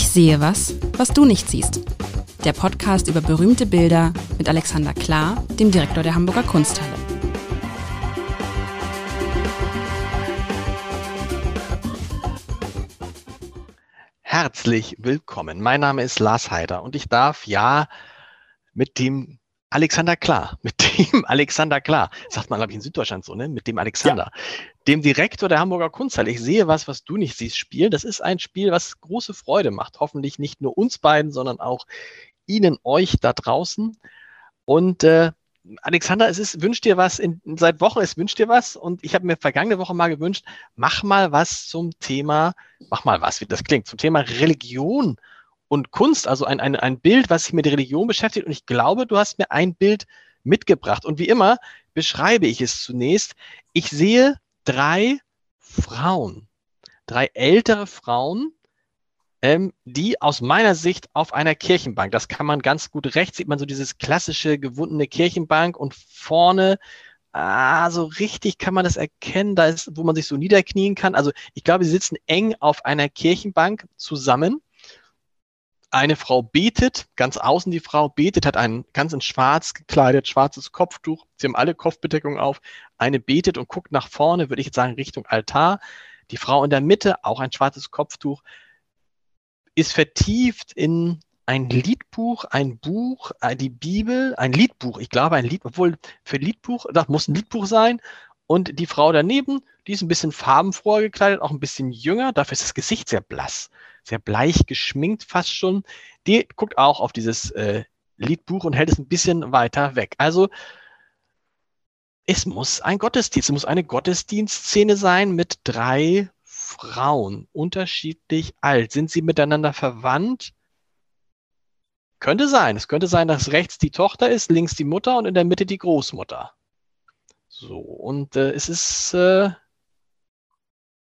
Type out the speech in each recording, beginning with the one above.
Ich sehe was, was du nicht siehst. Der Podcast über berühmte Bilder mit Alexander Klar, dem Direktor der Hamburger Kunsthalle. Herzlich willkommen. Mein Name ist Lars Heider und ich darf ja mit dem Alexander Klar, mit dem Alexander Klar, sagt man, glaube ich, in Süddeutschland so, ne? Mit dem Alexander, ja. dem Direktor der Hamburger Kunsthalle. Ich sehe was, was du nicht siehst, Spiel. Das ist ein Spiel, was große Freude macht. Hoffentlich nicht nur uns beiden, sondern auch Ihnen, euch da draußen. Und äh, Alexander, es ist, wünscht dir was in, seit Wochen, es wünscht dir was. Und ich habe mir vergangene Woche mal gewünscht, mach mal was zum Thema, mach mal was, wie das klingt, zum Thema Religion und Kunst, also ein, ein, ein Bild, was sich mit Religion beschäftigt. Und ich glaube, du hast mir ein Bild mitgebracht. Und wie immer beschreibe ich es zunächst. Ich sehe drei Frauen, drei ältere Frauen, ähm, die aus meiner Sicht auf einer Kirchenbank, das kann man ganz gut rechts, sieht man so dieses klassische gewundene Kirchenbank und vorne Ah, so richtig kann man das erkennen, da ist, wo man sich so niederknien kann. Also ich glaube, sie sitzen eng auf einer Kirchenbank zusammen eine Frau betet, ganz außen die Frau betet, hat ein ganz in schwarz gekleidet, schwarzes Kopftuch. Sie haben alle Kopfbedeckungen auf. Eine betet und guckt nach vorne, würde ich jetzt sagen, Richtung Altar. Die Frau in der Mitte, auch ein schwarzes Kopftuch, ist vertieft in ein Liedbuch, ein Buch, äh, die Bibel, ein Liedbuch. Ich glaube, ein Lied, obwohl für Liedbuch, das muss ein Liedbuch sein. Und die Frau daneben, die ist ein bisschen farbenfroher gekleidet, auch ein bisschen jünger. Dafür ist das Gesicht sehr blass sehr bleich geschminkt fast schon, die guckt auch auf dieses äh, Liedbuch und hält es ein bisschen weiter weg. Also es muss ein Gottesdienst, es muss eine Gottesdienstszene sein mit drei Frauen, unterschiedlich alt. Sind sie miteinander verwandt? Könnte sein. Es könnte sein, dass rechts die Tochter ist, links die Mutter und in der Mitte die Großmutter. So, und äh, es ist, äh,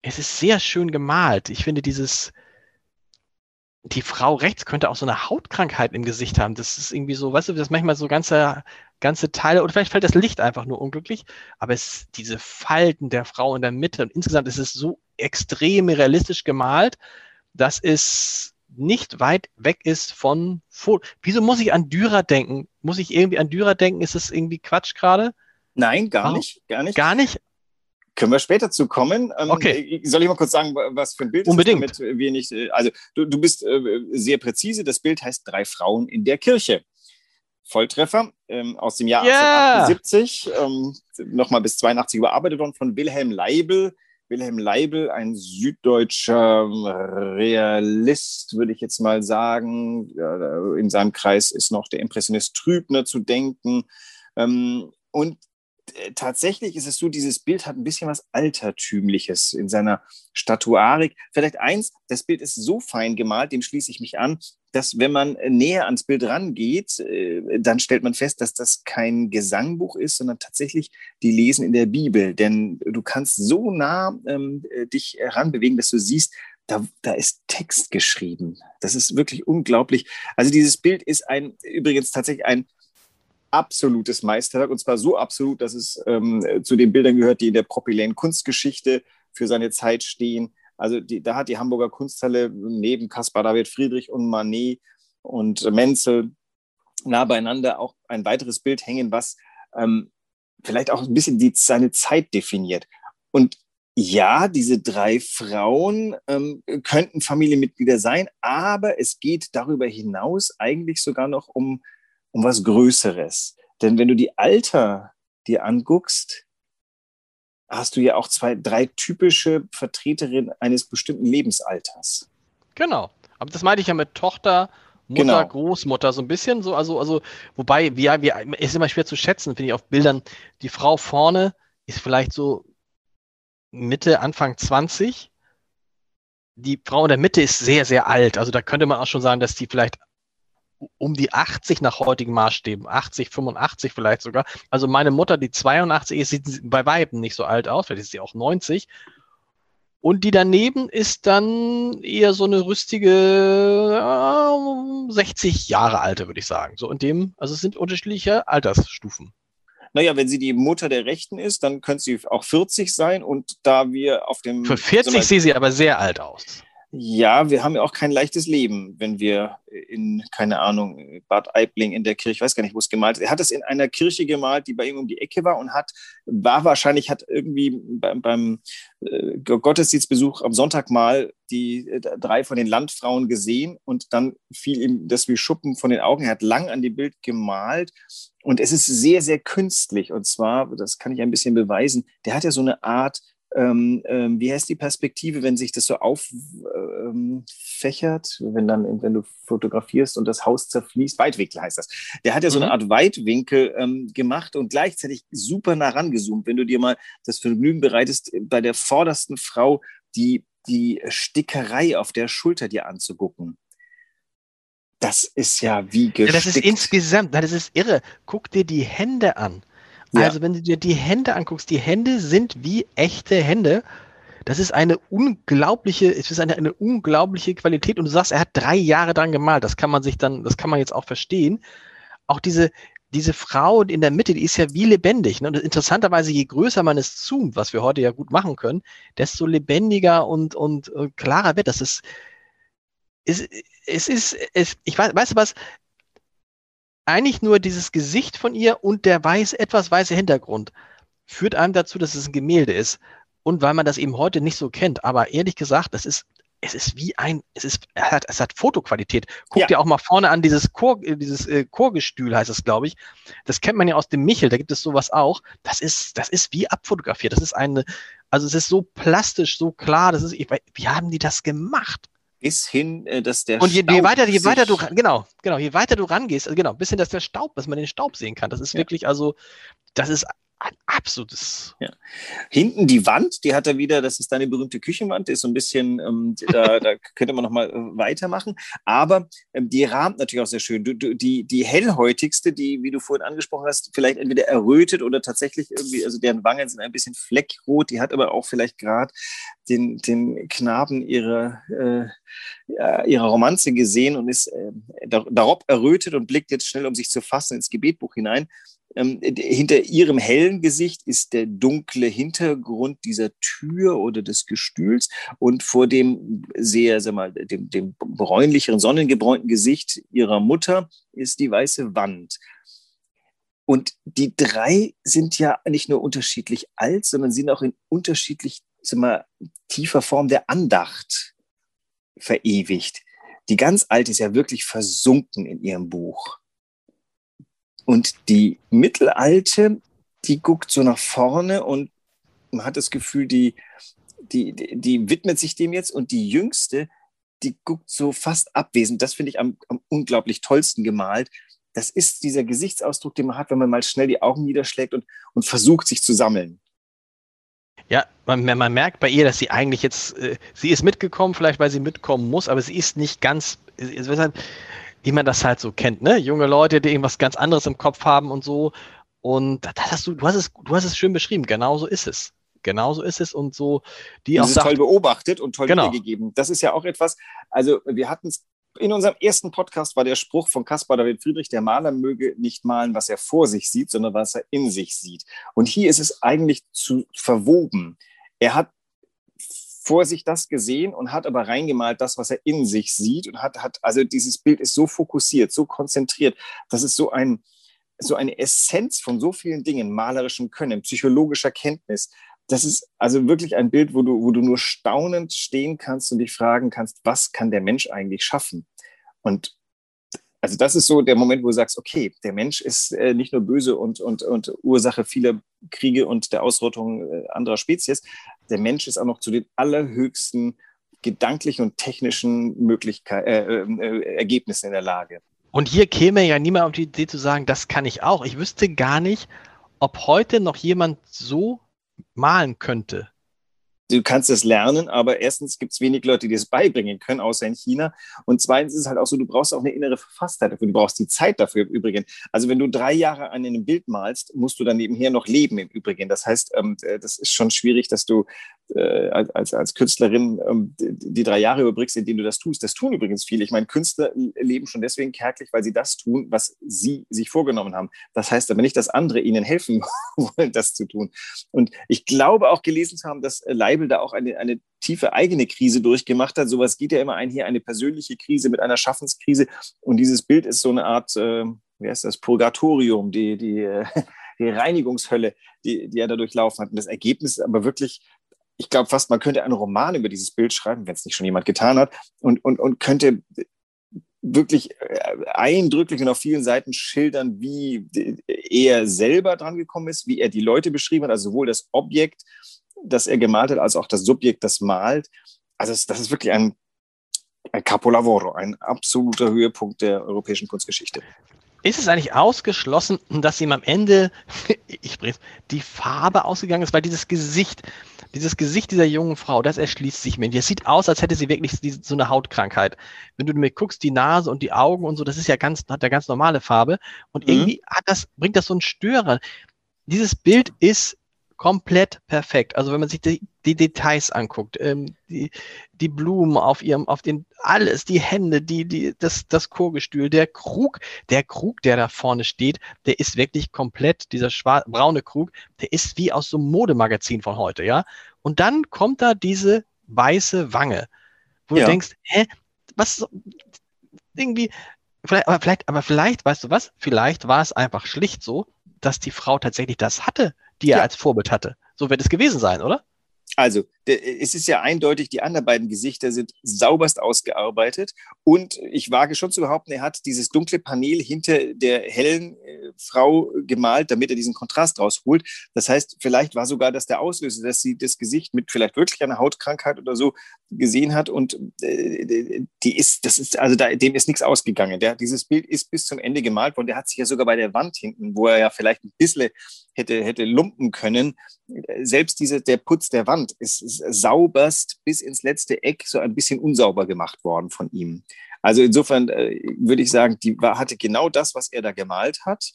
es ist sehr schön gemalt. Ich finde dieses, die Frau rechts könnte auch so eine Hautkrankheit im Gesicht haben. Das ist irgendwie so, weißt du, das manchmal so ganze, ganze Teile, oder vielleicht fällt das Licht einfach nur unglücklich, aber es, diese Falten der Frau in der Mitte und insgesamt ist es so extrem realistisch gemalt, dass es nicht weit weg ist von Foto. Wieso muss ich an Dürer denken? Muss ich irgendwie an Dürer denken? Ist das irgendwie Quatsch gerade? Nein, gar nicht, gar nicht. Gar nicht? Können wir später zu kommen. Ähm, okay. Soll ich mal kurz sagen, was für ein Bild Unbedingt. ist, damit wir nicht. Äh, also, du, du bist äh, sehr präzise. Das Bild heißt Drei Frauen in der Kirche. Volltreffer ähm, aus dem Jahr yeah. 1878, ähm, nochmal bis 82 überarbeitet worden von Wilhelm Leibel. Wilhelm Leibel, ein süddeutscher Realist, würde ich jetzt mal sagen. In seinem Kreis ist noch der Impressionist Trübner zu denken. Ähm, und äh, tatsächlich ist es so, dieses Bild hat ein bisschen was Altertümliches in seiner Statuarik. Vielleicht eins, das Bild ist so fein gemalt, dem schließe ich mich an, dass wenn man näher ans Bild rangeht, äh, dann stellt man fest, dass das kein Gesangbuch ist, sondern tatsächlich die Lesen in der Bibel. Denn du kannst so nah ähm, äh, dich heranbewegen, dass du siehst, da, da ist Text geschrieben. Das ist wirklich unglaublich. Also dieses Bild ist ein, übrigens tatsächlich ein absolutes Meisterwerk und zwar so absolut, dass es ähm, zu den Bildern gehört, die in der propyläen Kunstgeschichte für seine Zeit stehen. Also die, da hat die Hamburger Kunsthalle neben Caspar David Friedrich und Manet und Menzel nah beieinander auch ein weiteres Bild hängen, was ähm, vielleicht auch ein bisschen die, seine Zeit definiert. Und ja, diese drei Frauen ähm, könnten Familienmitglieder sein, aber es geht darüber hinaus eigentlich sogar noch um um was Größeres. Denn wenn du die Alter dir anguckst, hast du ja auch zwei, drei typische Vertreterinnen eines bestimmten Lebensalters. Genau. Aber das meinte ich ja mit Tochter, Mutter, genau. Großmutter, so ein bisschen so, also, also, wobei, wir, wir, ist immer schwer zu schätzen, finde ich, auf Bildern. Die Frau vorne ist vielleicht so Mitte, Anfang 20. Die Frau in der Mitte ist sehr, sehr alt. Also da könnte man auch schon sagen, dass die vielleicht um die 80 nach heutigen Maßstäben, 80, 85 vielleicht sogar. Also meine Mutter, die 82 ist, sieht bei Weitem nicht so alt aus, vielleicht ist sie auch 90. Und die daneben ist dann eher so eine rüstige äh, 60 Jahre alte, würde ich sagen. So in dem, also es sind unterschiedliche Altersstufen. Naja, wenn sie die Mutter der Rechten ist, dann könnte sie auch 40 sein. Und da wir auf dem. Für 40 so sehe sie aber sehr alt aus. Ja, wir haben ja auch kein leichtes Leben, wenn wir in, keine Ahnung, Bad Aibling in der Kirche, ich weiß gar nicht, wo es gemalt ist. Er hat es in einer Kirche gemalt, die bei ihm um die Ecke war und hat, war wahrscheinlich, hat irgendwie beim, beim äh, Gottesdienstbesuch am Sonntag mal die äh, drei von den Landfrauen gesehen und dann fiel ihm das wie Schuppen von den Augen. Er hat lang an dem Bild gemalt und es ist sehr, sehr künstlich. Und zwar, das kann ich ein bisschen beweisen, der hat ja so eine Art ähm, ähm, wie heißt die Perspektive, wenn sich das so auffächert, ähm, wenn dann, wenn du fotografierst und das Haus zerfließt, Weitwinkel heißt das. Der hat ja so eine mhm. Art Weitwinkel ähm, gemacht und gleichzeitig super nah rangezoomt. Wenn du dir mal das Vergnügen bereitest, bei der vordersten Frau die, die Stickerei auf der Schulter dir anzugucken. Das ist ja wie gestickt. Ja, das ist insgesamt, das ist irre. Guck dir die Hände an. Ja. Also wenn du dir die Hände anguckst, die Hände sind wie echte Hände. Das ist eine unglaubliche, es ist eine, eine unglaubliche Qualität. Und du sagst, er hat drei Jahre dran gemalt. Das kann man sich dann, das kann man jetzt auch verstehen. Auch diese, diese Frau in der Mitte, die ist ja wie lebendig. Ne? Und interessanterweise, je größer man es zoomt, was wir heute ja gut machen können, desto lebendiger und, und äh, klarer wird das. Ist, es, es ist, es, ich weiß, weißt du was, eigentlich nur dieses Gesicht von ihr und der weiß, etwas weiße Hintergrund führt einem dazu, dass es ein Gemälde ist. Und weil man das eben heute nicht so kennt. Aber ehrlich gesagt, das ist, es ist wie ein, es ist, es hat, es hat Fotoqualität. Guck ja. dir auch mal vorne an dieses Chor, dieses äh, Chorgestühl heißt es, glaube ich. Das kennt man ja aus dem Michel, da gibt es sowas auch. Das ist, das ist wie abfotografiert. Das ist eine, also es ist so plastisch, so klar, das ist, wie haben die das gemacht? Bis hin, äh, dass der Und je, je weiter, je weiter du, genau, genau, je weiter du rangehst, also genau, bis hin, dass der Staub, dass man den Staub sehen kann. Das ist ja. wirklich, also, das ist ein absolutes. Ja. Hinten die Wand, die hat er wieder, das ist deine berühmte Küchenwand, ist so ein bisschen, ähm, da, da könnte man nochmal äh, weitermachen. Aber ähm, die rahmt natürlich auch sehr schön. Du, du, die, die hellhäutigste, die, wie du vorhin angesprochen hast, vielleicht entweder errötet oder tatsächlich irgendwie, also deren Wangen sind ein bisschen fleckrot, die hat aber auch vielleicht gerade den, den Knaben ihrer, äh, ihrer Romanze gesehen und ist äh, darauf errötet und blickt jetzt schnell, um sich zu fassen, ins Gebetbuch hinein. Ähm, hinter ihrem hellen Gesicht ist der dunkle Hintergrund dieser Tür oder des Gestühls und vor dem sehr, sag mal, dem, dem bräunlicheren, sonnengebräunten Gesicht ihrer Mutter ist die weiße Wand. Und die drei sind ja nicht nur unterschiedlich alt, sondern sind auch in unterschiedlich mal, tiefer Form der Andacht verewigt. Die ganz alte ist ja wirklich versunken in ihrem Buch. Und die mittelalte, die guckt so nach vorne und man hat das Gefühl, die, die, die, widmet sich dem jetzt. Und die jüngste, die guckt so fast abwesend. Das finde ich am, am unglaublich tollsten gemalt. Das ist dieser Gesichtsausdruck, den man hat, wenn man mal schnell die Augen niederschlägt und, und versucht, sich zu sammeln. Ja, man, man merkt bei ihr, dass sie eigentlich jetzt, äh, sie ist mitgekommen, vielleicht weil sie mitkommen muss, aber sie ist nicht ganz, wie man das halt so kennt, ne? Junge Leute, die irgendwas ganz anderes im Kopf haben und so. Und das hast du, du hast es, du hast es schön beschrieben. Genauso ist es. Genauso ist es und so, die das auch. Ist toll beobachtet und toll genau. wiedergegeben. Das ist ja auch etwas, also wir hatten es in unserem ersten Podcast war der Spruch von Caspar David Friedrich, der Maler möge nicht malen, was er vor sich sieht, sondern was er in sich sieht. Und hier ist es eigentlich zu verwoben. Er hat vor sich das gesehen und hat aber reingemalt das, was er in sich sieht und hat, hat also dieses Bild ist so fokussiert, so konzentriert, das ist so ein, so eine Essenz von so vielen Dingen, malerischem Können, psychologischer Kenntnis. Das ist also wirklich ein Bild, wo du, wo du nur staunend stehen kannst und dich fragen kannst, was kann der Mensch eigentlich schaffen? Und also das ist so der Moment, wo du sagst, okay, der Mensch ist äh, nicht nur böse und, und, und Ursache vieler Kriege und der Ausrottung äh, anderer Spezies. Der Mensch ist auch noch zu den allerhöchsten gedanklichen und technischen Möglichkeiten, äh, äh, Ergebnissen in der Lage. Und hier käme ja niemand auf die Idee zu sagen, das kann ich auch. Ich wüsste gar nicht, ob heute noch jemand so malen könnte du kannst es lernen, aber erstens gibt es wenig Leute, die es beibringen können, außer in China. Und zweitens ist es halt auch so, du brauchst auch eine innere Verfasstheit dafür. Du brauchst die Zeit dafür im Übrigen. Also wenn du drei Jahre an einem Bild malst, musst du dann nebenher noch leben im Übrigen. Das heißt, ähm, das ist schon schwierig, dass du äh, als, als Künstlerin ähm, die drei Jahre überbrückst, in denen du das tust. Das tun übrigens viele. Ich meine, Künstler leben schon deswegen kärglich, weil sie das tun, was sie sich vorgenommen haben. Das heißt aber nicht, dass andere ihnen helfen wollen, das zu tun. Und ich glaube auch gelesen zu haben, dass Leib Leibel da auch eine, eine tiefe eigene Krise durchgemacht hat. Sowas geht ja immer ein, hier eine persönliche Krise mit einer Schaffenskrise. Und dieses Bild ist so eine Art, äh, wie heißt das, Purgatorium, die, die, die Reinigungshölle, die, die er da durchlaufen hat. Und das Ergebnis ist aber wirklich ich glaube fast, man könnte einen Roman über dieses Bild schreiben, wenn es nicht schon jemand getan hat, und, und, und könnte wirklich äh, eindrücklich und auf vielen Seiten schildern, wie er selber dran gekommen ist, wie er die Leute beschrieben hat, also sowohl das Objekt, das er gemalt hat, als auch das Subjekt, das malt. Also das ist wirklich ein, ein Capolavoro, ein absoluter Höhepunkt der europäischen Kunstgeschichte. Ist es eigentlich ausgeschlossen, dass ihm am Ende, ich die Farbe ausgegangen ist, weil dieses Gesicht, dieses Gesicht dieser jungen Frau, das erschließt sich mir. Das sieht aus, als hätte sie wirklich so eine Hautkrankheit. Wenn du mir guckst, die Nase und die Augen und so, das ist ja ganz, hat ja ganz normale Farbe. Und mhm. irgendwie hat das, bringt das so einen Störer. Dieses Bild ist komplett perfekt. Also wenn man sich die, die Details anguckt, ähm, die, die Blumen auf ihrem, auf den, alles, die Hände, die, die, das, das Chorgestühl, der Krug, der Krug, der da vorne steht, der ist wirklich komplett, dieser braune Krug, der ist wie aus so einem Modemagazin von heute, ja. Und dann kommt da diese weiße Wange, wo ja. du denkst, hä, was, irgendwie, vielleicht, aber vielleicht, aber vielleicht, weißt du was, vielleicht war es einfach schlicht so, dass die Frau tatsächlich das hatte, die er ja. als Vorbild hatte. So wird es gewesen sein, oder? Also, es ist ja eindeutig, die anderen beiden Gesichter sind sauberst ausgearbeitet. Und ich wage schon zu behaupten, er hat dieses dunkle Panel hinter der hellen äh, Frau gemalt, damit er diesen Kontrast rausholt. Das heißt, vielleicht war sogar das der Auslöser, dass sie das Gesicht mit vielleicht wirklich einer Hautkrankheit oder so gesehen hat. Und äh, die ist, das ist, also da, dem ist nichts ausgegangen. Der, dieses Bild ist bis zum Ende gemalt worden. Der hat sich ja sogar bei der Wand hinten, wo er ja vielleicht ein bisschen hätte, hätte lumpen können, selbst diese, der Putz der Wand ist, ist sauberst bis ins letzte Eck so ein bisschen unsauber gemacht worden von ihm. Also insofern äh, würde ich sagen, die war, hatte genau das, was er da gemalt hat.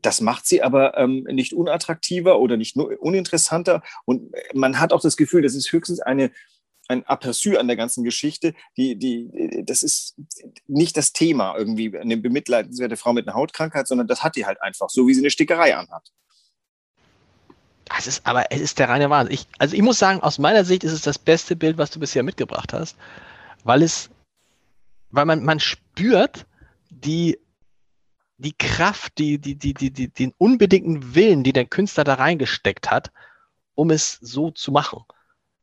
Das macht sie aber ähm, nicht unattraktiver oder nicht nur uninteressanter. Und man hat auch das Gefühl, das ist höchstens eine, ein Aperçu an der ganzen Geschichte. Die, die, das ist nicht das Thema irgendwie, eine bemitleidenswerte Frau mit einer Hautkrankheit, sondern das hat die halt einfach, so wie sie eine Stickerei anhat. Es ist, aber es ist der reine Wahnsinn. Ich, also ich muss sagen, aus meiner Sicht ist es das beste Bild, was du bisher mitgebracht hast, weil es, weil man, man spürt die, die Kraft, die, die, die, die, die, den unbedingten Willen, die der Künstler da reingesteckt hat, um es so zu machen.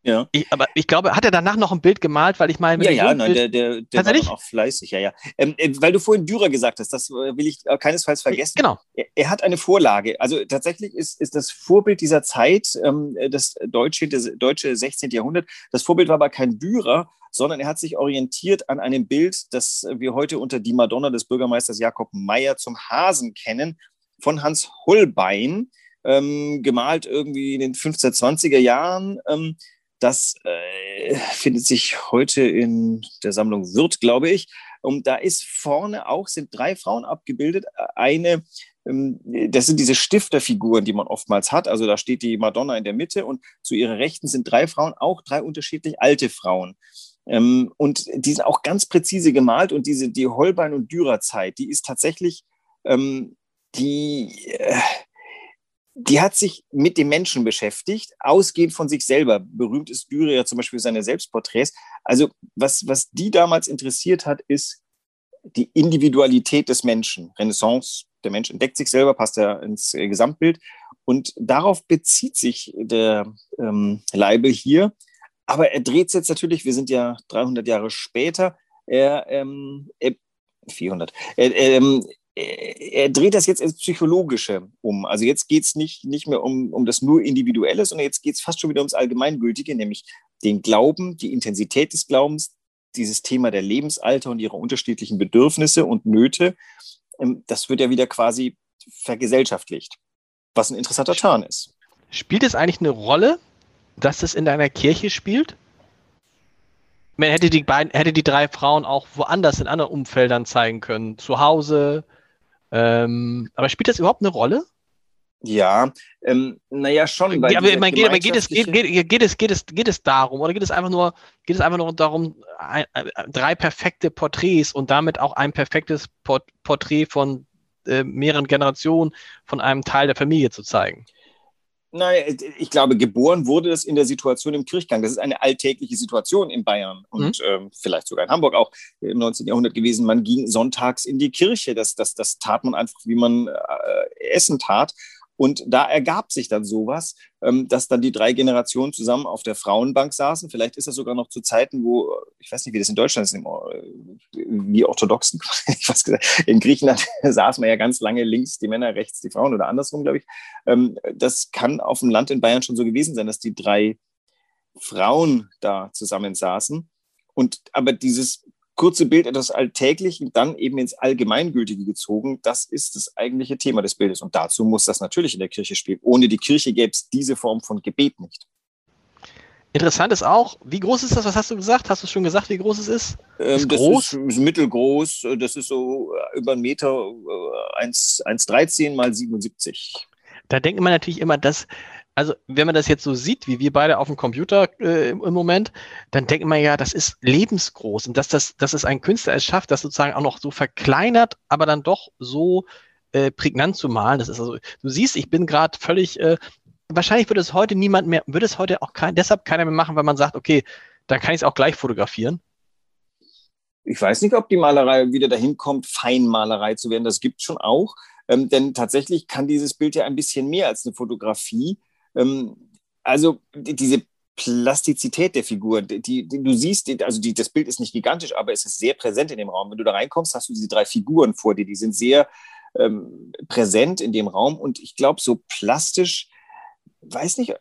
Ja. Ich, aber ich glaube, hat er danach noch ein Bild gemalt, weil ich meine, ja, ja, nein, der, der, der war dann auch fleißig, ja, ja. Ähm, äh, weil du vorhin Dürer gesagt hast, das äh, will ich äh, keinesfalls vergessen. Genau. Er, er, hat eine Vorlage. Also tatsächlich ist, ist das Vorbild dieser Zeit ähm, das deutsche, das deutsche 16. Jahrhundert. Das Vorbild war aber kein Dürer, sondern er hat sich orientiert an einem Bild, das wir heute unter die Madonna des Bürgermeisters Jakob Meyer zum Hasen kennen, von Hans Holbein, ähm, gemalt irgendwie in den 1520er Jahren. Ähm, das äh, findet sich heute in der Sammlung Wirth, glaube ich. Und da ist vorne auch, sind drei Frauen abgebildet. Eine, ähm, das sind diese Stifterfiguren, die man oftmals hat. Also da steht die Madonna in der Mitte und zu ihrer Rechten sind drei Frauen, auch drei unterschiedlich alte Frauen. Ähm, und die sind auch ganz präzise gemalt. Und diese, die Holbein- und Dürer-Zeit, die ist tatsächlich, ähm, die, äh, die hat sich mit dem Menschen beschäftigt, ausgehend von sich selber. Berühmt ist Dürer ja zum Beispiel seine Selbstporträts. Also was, was die damals interessiert hat, ist die Individualität des Menschen. Renaissance, der Mensch entdeckt sich selber, passt ja ins äh, Gesamtbild. Und darauf bezieht sich der ähm, Leibel hier. Aber er dreht es jetzt natürlich, wir sind ja 300 Jahre später, er, ähm, er 400. Er, ähm, er dreht das jetzt ins Psychologische um. Also jetzt geht es nicht, nicht mehr um, um das nur Individuelle, sondern jetzt geht es fast schon wieder ums Allgemeingültige, nämlich den Glauben, die Intensität des Glaubens, dieses Thema der Lebensalter und ihrer unterschiedlichen Bedürfnisse und Nöte. Ähm, das wird ja wieder quasi vergesellschaftlicht, was ein interessanter Turn ist. Spielt es eigentlich eine Rolle, dass es in deiner Kirche spielt? Man hätte die beiden, hätte die drei Frauen auch woanders in anderen Umfeldern zeigen können. Zu Hause, ähm, aber spielt das überhaupt eine Rolle? Ja, ähm, naja, schon. Weil ja, aber man geht, aber geht, es, geht, geht, geht, es, geht, es, geht es darum, oder geht es einfach nur, geht es einfach nur darum, ein, ein, drei perfekte Porträts und damit auch ein perfektes Port Porträt von äh, mehreren Generationen von einem Teil der Familie zu zeigen? Nein, ich glaube, geboren wurde das in der Situation im Kirchgang. Das ist eine alltägliche Situation in Bayern und mhm. ähm, vielleicht sogar in Hamburg auch im 19. Jahrhundert gewesen. Man ging sonntags in die Kirche. Das, das, das tat man einfach, wie man äh, Essen tat. Und da ergab sich dann sowas, ähm, dass dann die drei Generationen zusammen auf der Frauenbank saßen. Vielleicht ist das sogar noch zu Zeiten, wo, ich weiß nicht, wie das in Deutschland ist, wie orthodoxen, ich weiß gesagt, in Griechenland saß man ja ganz lange links die Männer, rechts die Frauen oder andersrum, glaube ich. Ähm, das kann auf dem Land in Bayern schon so gewesen sein, dass die drei Frauen da zusammen saßen. Und aber dieses kurze Bild etwas Alltäglichen, dann eben ins Allgemeingültige gezogen. Das ist das eigentliche Thema des Bildes. Und dazu muss das natürlich in der Kirche spielen. Ohne die Kirche gäbe es diese Form von Gebet nicht. Interessant ist auch, wie groß ist das? Was hast du gesagt? Hast du schon gesagt, wie groß es ist? Ähm, ist das groß? Ist, ist, mittelgroß. Das ist so äh, über einen Meter, 1,13 äh, mal 77. Da denkt man natürlich immer, dass also wenn man das jetzt so sieht, wie wir beide auf dem Computer äh, im Moment, dann denkt man ja, das ist lebensgroß und dass, das, dass es ein Künstler es schafft, das sozusagen auch noch so verkleinert, aber dann doch so äh, prägnant zu malen. Das ist also, du siehst, ich bin gerade völlig, äh, wahrscheinlich würde es heute niemand mehr, würde es heute auch kein, deshalb keiner mehr machen, weil man sagt, okay, dann kann ich es auch gleich fotografieren. Ich weiß nicht, ob die Malerei wieder dahin kommt, Feinmalerei zu werden. Das gibt es schon auch. Ähm, denn tatsächlich kann dieses Bild ja ein bisschen mehr als eine Fotografie. Ähm, also diese Plastizität der Figur, die, die, du siehst, also die, das Bild ist nicht gigantisch, aber es ist sehr präsent in dem Raum. Wenn du da reinkommst, hast du diese drei Figuren vor dir, die sind sehr ähm, präsent in dem Raum und ich glaube, so plastisch, weiß nicht, äh,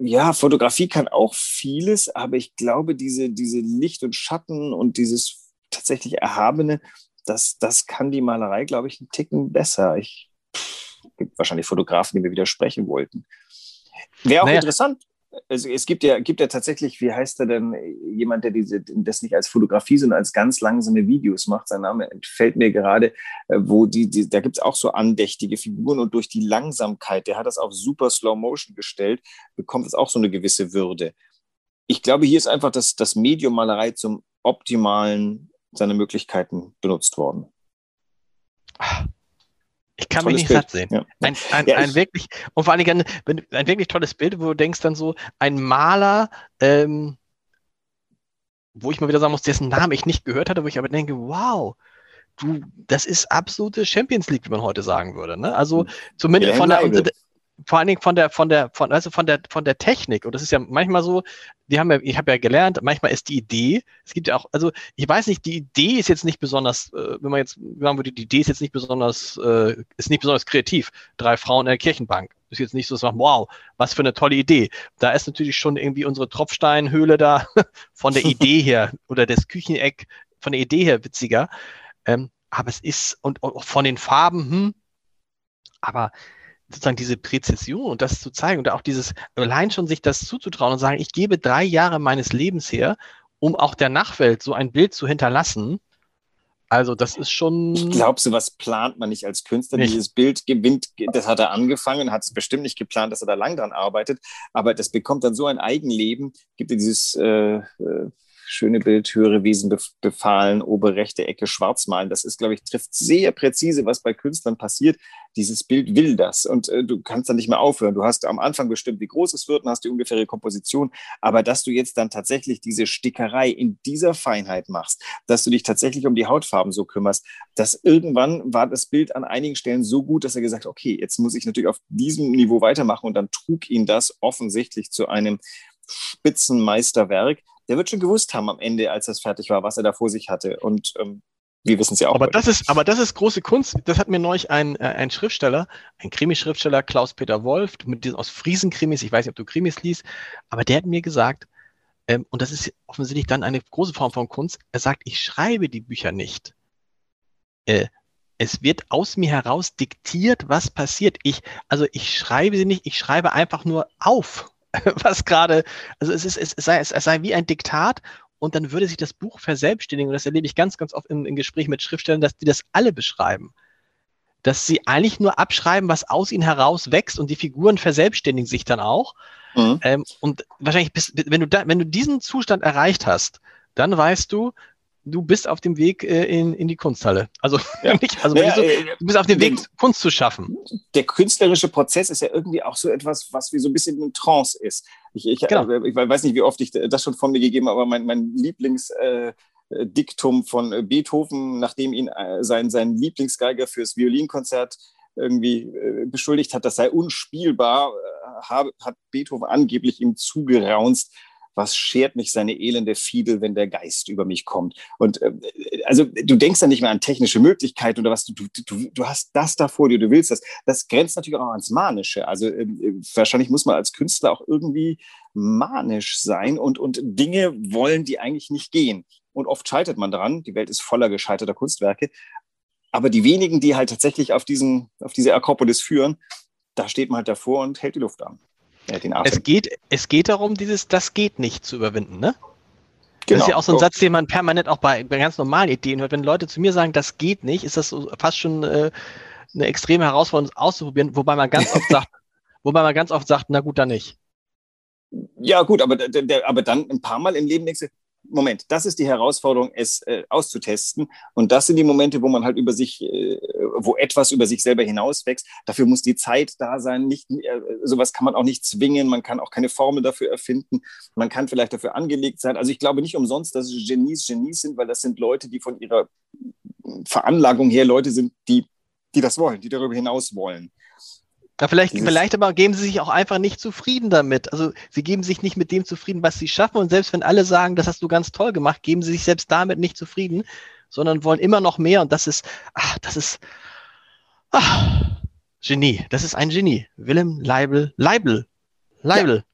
ja, Fotografie kann auch vieles, aber ich glaube, diese, diese Licht und Schatten und dieses tatsächlich Erhabene, das, das kann die Malerei, glaube ich, einen Ticken besser. Ich, gibt wahrscheinlich Fotografen, die mir widersprechen wollten. Wäre auch naja. interessant. Also es gibt ja, gibt ja tatsächlich, wie heißt er denn, jemand, der diese, das nicht als Fotografie, sondern als ganz langsame Videos macht. Sein Name entfällt mir gerade, äh, wo die, die da gibt es auch so andächtige Figuren und durch die Langsamkeit, der hat das auf super Slow Motion gestellt, bekommt es auch so eine gewisse Würde. Ich glaube, hier ist einfach das, das Medium Malerei zum optimalen seiner Möglichkeiten benutzt worden. Ich kann mich nicht Bild. satt sehen. Ja. Ein, ein, ja, ein wirklich, und vor allen Dingen ein, ein, wirklich tolles Bild, wo du denkst dann so, ein Maler, ähm, wo ich mal wieder sagen muss, dessen Namen ich nicht gehört hatte, wo ich aber denke, wow, du, das ist absolute Champions League, wie man heute sagen würde. Ne? Also hm. zumindest von der, vor allen Dingen von der, von der, von, also von der, von der Technik. Und das ist ja manchmal so, wir haben ja, ich habe ja gelernt, manchmal ist die Idee, es gibt ja auch, also ich weiß nicht, die Idee ist jetzt nicht besonders, äh, wenn man jetzt sagen würde, die Idee ist jetzt nicht besonders, äh, ist nicht besonders kreativ. Drei Frauen in der Kirchenbank. Ist jetzt nicht so, dass man, wow, was für eine tolle Idee. Da ist natürlich schon irgendwie unsere Tropfsteinhöhle da von der Idee her oder das Kücheneck von der Idee her witziger. Ähm, aber es ist, und auch von den Farben, hm, aber sozusagen diese Präzision und das zu zeigen und auch dieses, allein schon sich das zuzutrauen und sagen, ich gebe drei Jahre meines Lebens her, um auch der Nachwelt so ein Bild zu hinterlassen. Also das ist schon. Ich glaube, sowas plant man nicht als Künstler. Nicht. Dieses Bild gewinnt, das hat er angefangen, hat es bestimmt nicht geplant, dass er da lang dran arbeitet, aber das bekommt dann so ein Eigenleben, gibt es dieses äh, äh schöne Bild, höhere Wesen befahlen, obere rechte Ecke schwarz malen. Das ist, glaube ich, trifft sehr präzise, was bei Künstlern passiert. Dieses Bild will das und äh, du kannst dann nicht mehr aufhören. Du hast am Anfang bestimmt, wie groß es wird und hast die ungefähre Komposition, aber dass du jetzt dann tatsächlich diese Stickerei in dieser Feinheit machst, dass du dich tatsächlich um die Hautfarben so kümmerst, dass irgendwann war das Bild an einigen Stellen so gut, dass er gesagt hat, okay, jetzt muss ich natürlich auf diesem Niveau weitermachen und dann trug ihn das offensichtlich zu einem Spitzenmeisterwerk, der wird schon gewusst haben am Ende, als das fertig war, was er da vor sich hatte. Und ähm, wir wissen es ja auch. Aber das ist, aber das ist große Kunst. Das hat mir neulich ein, äh, ein Schriftsteller, ein Krimischriftsteller, Klaus-Peter Wolf, mit diesen aus Friesen-Krimis, ich weiß nicht, ob du Krimis liest, aber der hat mir gesagt, ähm, und das ist offensichtlich dann eine große Form von Kunst, er sagt, ich schreibe die Bücher nicht. Äh, es wird aus mir heraus diktiert, was passiert. Ich, also ich schreibe sie nicht, ich schreibe einfach nur auf. was gerade, also es, ist, es, sei, es sei wie ein Diktat und dann würde sich das Buch verselbstständigen. Und das erlebe ich ganz, ganz oft im, im Gespräch mit Schriftstellern, dass die das alle beschreiben. Dass sie eigentlich nur abschreiben, was aus ihnen heraus wächst und die Figuren verselbstständigen sich dann auch. Mhm. Ähm, und wahrscheinlich, bist, wenn, du da, wenn du diesen Zustand erreicht hast, dann weißt du, du bist auf dem Weg äh, in, in die Kunsthalle. Also, ja. nicht, also naja, du, äh, du, bist auf dem Weg, Kunst zu schaffen. Der künstlerische Prozess ist ja irgendwie auch so etwas, was wie so ein bisschen in Trance ist. Ich, ich, genau. äh, ich weiß nicht, wie oft ich das schon von mir gegeben habe, aber mein, mein Lieblings... Äh, Diktum von Beethoven, nachdem ihn äh, sein, sein Lieblingsgeiger fürs Violinkonzert irgendwie äh, beschuldigt hat, das sei unspielbar, äh, hat Beethoven angeblich ihm zugeraunzt, was schert mich seine elende Fiedel, wenn der Geist über mich kommt. Und äh, also du denkst dann nicht mehr an technische Möglichkeiten oder was, du, du, du hast das da vor dir, du willst das. Das grenzt natürlich auch ans Manische. Also äh, wahrscheinlich muss man als Künstler auch irgendwie manisch sein und, und Dinge wollen, die eigentlich nicht gehen. Und oft scheitert man daran. Die Welt ist voller gescheiterter Kunstwerke. Aber die wenigen, die halt tatsächlich auf, diesen, auf diese Akropolis führen, da steht man halt davor und hält die Luft an. Es geht, es geht darum, dieses Das geht nicht zu überwinden, ne? Genau. Das ist ja genau. auch so ein Satz, den man permanent auch bei, bei, ganz normalen Ideen hört. Wenn Leute zu mir sagen, das geht nicht, ist das so fast schon äh, eine extreme Herausforderung, auszuprobieren, wobei man ganz oft sagt, wobei man ganz oft sagt, na gut, dann nicht. Ja, gut, aber, der, aber dann ein paar Mal im Leben denkst du, Moment, das ist die Herausforderung, es äh, auszutesten. Und das sind die Momente, wo man halt über sich, äh, wo etwas über sich selber hinauswächst. Dafür muss die Zeit da sein. Nicht, äh, sowas kann man auch nicht zwingen. Man kann auch keine Formel dafür erfinden. Man kann vielleicht dafür angelegt sein. Also ich glaube nicht umsonst, dass es Genies Genies sind, weil das sind Leute, die von ihrer Veranlagung her Leute sind, die, die das wollen, die darüber hinaus wollen. Ja, vielleicht, vielleicht aber geben sie sich auch einfach nicht zufrieden damit. Also sie geben sich nicht mit dem zufrieden, was sie schaffen. Und selbst wenn alle sagen, das hast du ganz toll gemacht, geben sie sich selbst damit nicht zufrieden, sondern wollen immer noch mehr. Und das ist, ach, das ist, ach, Genie. Das ist ein Genie. Willem Leibel, Leibel, Leibel. Ja.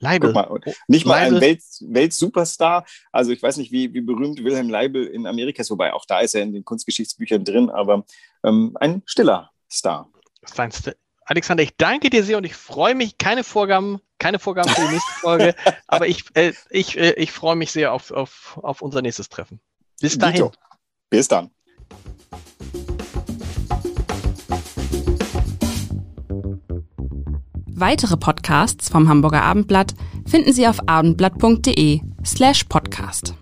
Leibel. Mal, nicht mal Leibel. ein Welt, Weltsuperstar. Also ich weiß nicht, wie, wie berühmt Wilhelm Leibel in Amerika ist, wobei auch da ist er in den Kunstgeschichtsbüchern drin, aber ähm, ein stiller Star. Feinste. Alexander, ich danke dir sehr und ich freue mich, keine Vorgaben, keine Vorgaben für die nächste Folge, aber ich, äh, ich, äh, ich freue mich sehr auf, auf, auf unser nächstes Treffen. Bis dahin. Dito. Bis dann. Weitere Podcasts vom Hamburger Abendblatt finden Sie auf abendblatt.de slash podcast.